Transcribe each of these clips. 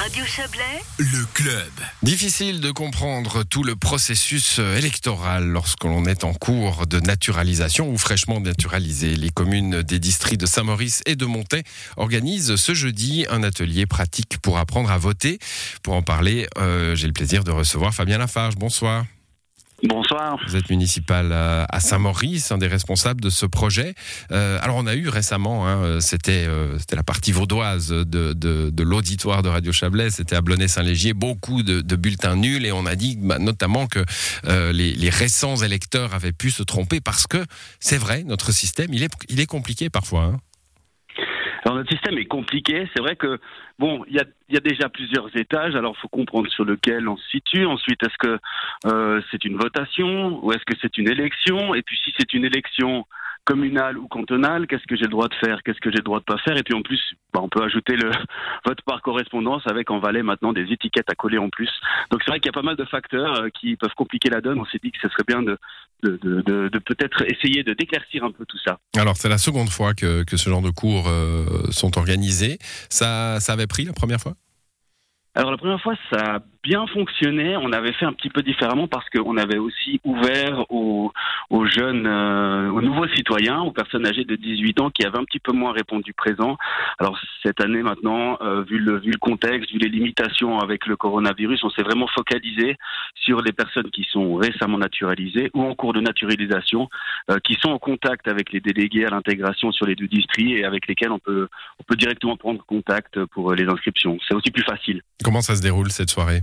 Radio Chablais, Le club. Difficile de comprendre tout le processus euh, électoral lorsque l'on est en cours de naturalisation ou fraîchement naturalisé. Les communes des districts de Saint-Maurice et de Montaix organisent ce jeudi un atelier pratique pour apprendre à voter. Pour en parler, euh, j'ai le plaisir de recevoir Fabien Lafarge. Bonsoir. Bonsoir. Vous êtes municipal à à Saint-Maurice, un des responsables de ce projet. Euh, alors on a eu récemment, hein, c'était euh, c'était la partie vaudoise de, l'auditoire de Radio Chablais, c'était à Blonay-Saint-Légier, beaucoup de, bulletins nuls et on a dit bah, notamment que euh, les, récents électeurs avaient pu se tromper parce que c'est vrai, notre système, il est, il est compliqué parfois. hein. Alors notre système est compliqué. C'est vrai que bon, il y a, déjà plusieurs étages. Alors il faut comprendre sur lequel on se situe. Ensuite, est-ce que euh, c'est une votation ou est-ce que c'est une élection? Et puis si c'est une élection communale ou cantonale, qu'est-ce que j'ai le droit de faire Qu'est-ce que j'ai le droit de pas faire Et puis en plus, bah, on peut ajouter le vote par correspondance avec en valet maintenant des étiquettes à coller en plus. Donc c'est vrai qu'il y a pas mal de facteurs euh, qui peuvent compliquer la donne. On s'est dit que ce serait bien de, de, de, de- de peut-être essayer de d'éclaircir un peu tout ça. Alors c'est la seconde fois que, que ce genre de cours euh, sont organisés. Ça, ça avait pris la première fois? Alors la première fois, ça a bien fonctionné. On avait fait un petit peu différemment parce qu'on avait aussi ouvert aux, jeunes, euh, aux nouveaux citoyens, aux personnes âgées de 18 ans qui avaient un petit peu moins répondu présent. Alors cette année maintenant, euh, vu, le, contexte, vu les limitations avec le coronavirus, on s'est vraiment focalisé sur les personnes qui sont récemment naturalisées ou en cours de naturalisation, euh, qui sont en contact avec les délégués à l'intégration sur les deux districts et avec lesquels on peut, directement prendre contact pour les inscriptions. C'est aussi plus facile. Comment ça se déroule cette soirée?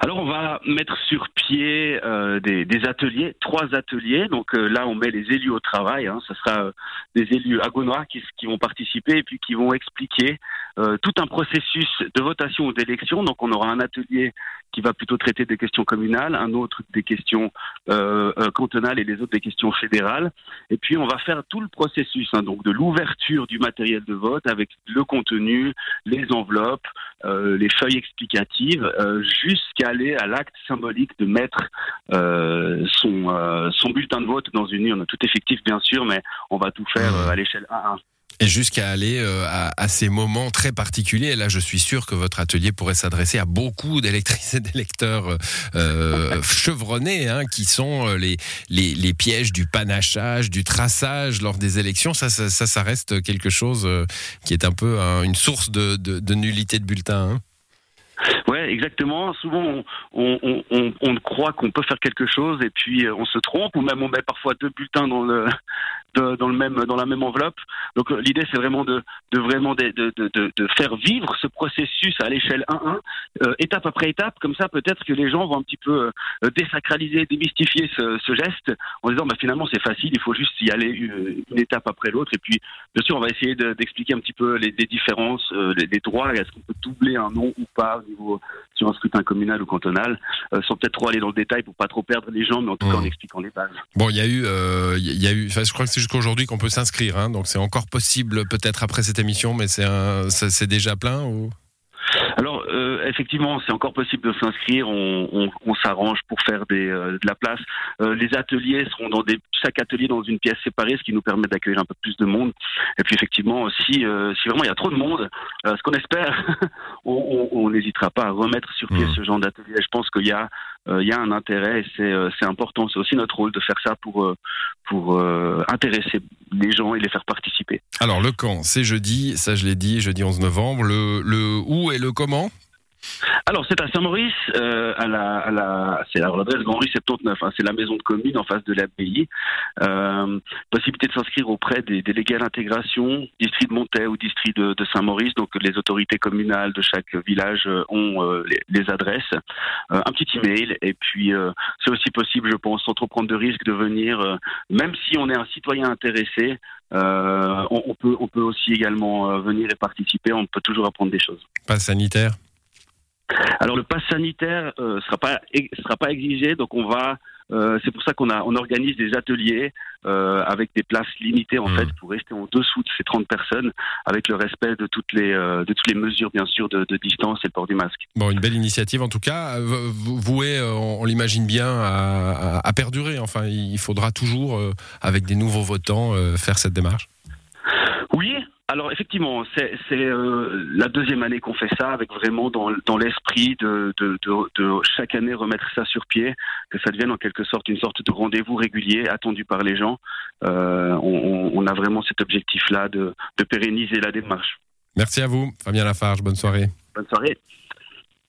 Alors on va mettre sur pied euh, des, ateliers, trois ateliers. Donc euh, là on met les élus au travail. Hein. Ce sera euh, des élus agonois qui, qui vont participer et puis qui vont expliquer euh, tout un processus de votation ou d'élection. Donc on aura un atelier qui va plutôt traiter des questions communales, un autre des questions cantonales et les autres des questions fédérales. Et puis on va faire tout le processus, hein, donc de l'ouverture du matériel de vote avec le contenu, les enveloppes, les feuilles explicatives, jusqu'à aller à l'acte symbolique de mettre euh, son, euh, son bulletin de vote dans une urne, tout effectif bien sûr, mais on va tout faire euh, à l'échelle 1-1. Et jusqu'à aller à, ces moments très particuliers. Et là, je suis sûr que votre atelier pourrait s'adresser à beaucoup d'électrices et d'électeurs chevronnés, hein, qui sont les, les, pièges du panachage, du traçage lors des élections. Ça, ça, ça, reste quelque chose qui est un peu hein, une source de, de, de nullité de bulletin. hein. Ouais, exactement. Souvent, on, on, on, on, croit qu'on peut faire quelque chose et puis euh, on se trompe, ou même on met parfois deux bulletins dans le dans le même dans la même enveloppe. Donc euh, l'idée, c'est vraiment de, de vraiment de, de, faire vivre ce processus à l'échelle 1-1, euh, étape après étape. Comme ça, peut-être que les gens vont un petit peu euh, désacraliser, démystifier ce, ce geste en disant, bah finalement, c'est facile, il faut juste y aller une, une étape après l'autre. Et puis, bien sûr, on va essayer de- d'expliquer un petit peu les, les différences, euh, les, les droits. Est-ce qu'on peut doubler un nom ou pas au niveau sur un scrutin communal ou cantonal, euh, sans peut-être trop aller dans le détail pour pas trop perdre les gens, mais en tout cas en Mhm. expliquant les bases. Bon, il y a eu, euh, il y a eu, enfin, je crois que c'est jusqu'à aujourd'hui qu'on peut s'inscrire, hein, donc c'est encore possible peut-être après cette émission, mais c'est déjà plein ou? Effectivement, c'est encore possible de s'inscrire. On, on, on s'arrange pour faire des, euh, de la place. Euh, les ateliers seront dans des chaque atelier dans une pièce séparée, ce qui nous permet d'accueillir un peu plus de monde. Et puis effectivement, si euh, si vraiment il y a trop de monde, euh, ce qu'on espère, on- n'hésitera pas à remettre sur pied Mhm. ce genre d'atelier. Je pense qu'il y a euh, il y a un intérêt et c'est important. C'est aussi notre rôle de faire ça pour pour intéresser les gens et les faire participer. Alors le quand, c'est jeudi, ça je l'ai dit, jeudi 11 novembre. Le, le où et le comment? Alors, c'est à Saint-Maurice, euh, à la, à la, c'est alors l'adresse Grand Rue 79, hein, c'est la maison de commune en face de l'abbaye. Euh, possibilité de s'inscrire auprès des délégués à l'intégration, district de Montaix ou district de, Saint-Maurice. Donc, les autorités communales de chaque village euh, ont les, adresses, un petit email, et puis c'est aussi possible, je pense, sans trop prendre de risques, de venir, même si on est un citoyen intéressé. on, peut, on peut aussi également venir et participer. On peut toujours apprendre des choses. Pas sanitaire Alors le pass sanitaire euh, sera pas sera pas exigé, donc on va euh, c'est pour ça qu'on a on organise des ateliers euh, avec des places limitées en Mhm. fait pour rester en dessous de ces 30 personnes avec le respect de toutes les euh, de toutes les mesures bien sûr de, de distance et le port du masque. Bon, une belle initiative en tout cas, vou- vouée, on, on l'imagine bien, à, à- à perdurer. Enfin, il faudra toujours, avec des nouveaux votants, faire cette démarche. Oui, alors effectivement, c'est euh, la deuxième année qu'on fait ça, avec vraiment dans, l'esprit de, chaque année remettre ça sur pied, que ça devienne en quelque sorte une sorte de rendez-vous régulier attendu par les gens. Euh, on, a vraiment cet objectif-là de, pérenniser la démarche. Merci à vous, Fabien Lafarge. Bonne soirée. Bonne soirée.